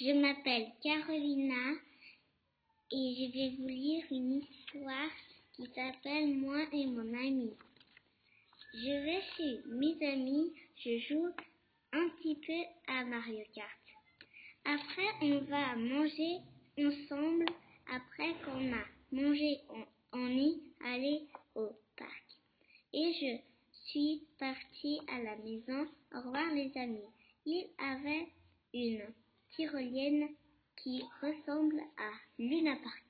Je m'appelle Carolina et je vais vous lire une histoire qui s'appelle Moi et mon ami. Je vais chez mes amis, je joue un petit peu à Mario Kart. Après, on va manger ensemble. Après qu'on a mangé, on, est allé au parc. Et je suis partie à la maison. Au revoir les amis. Il avait une tyrolienne qui ressemble à Luna Park.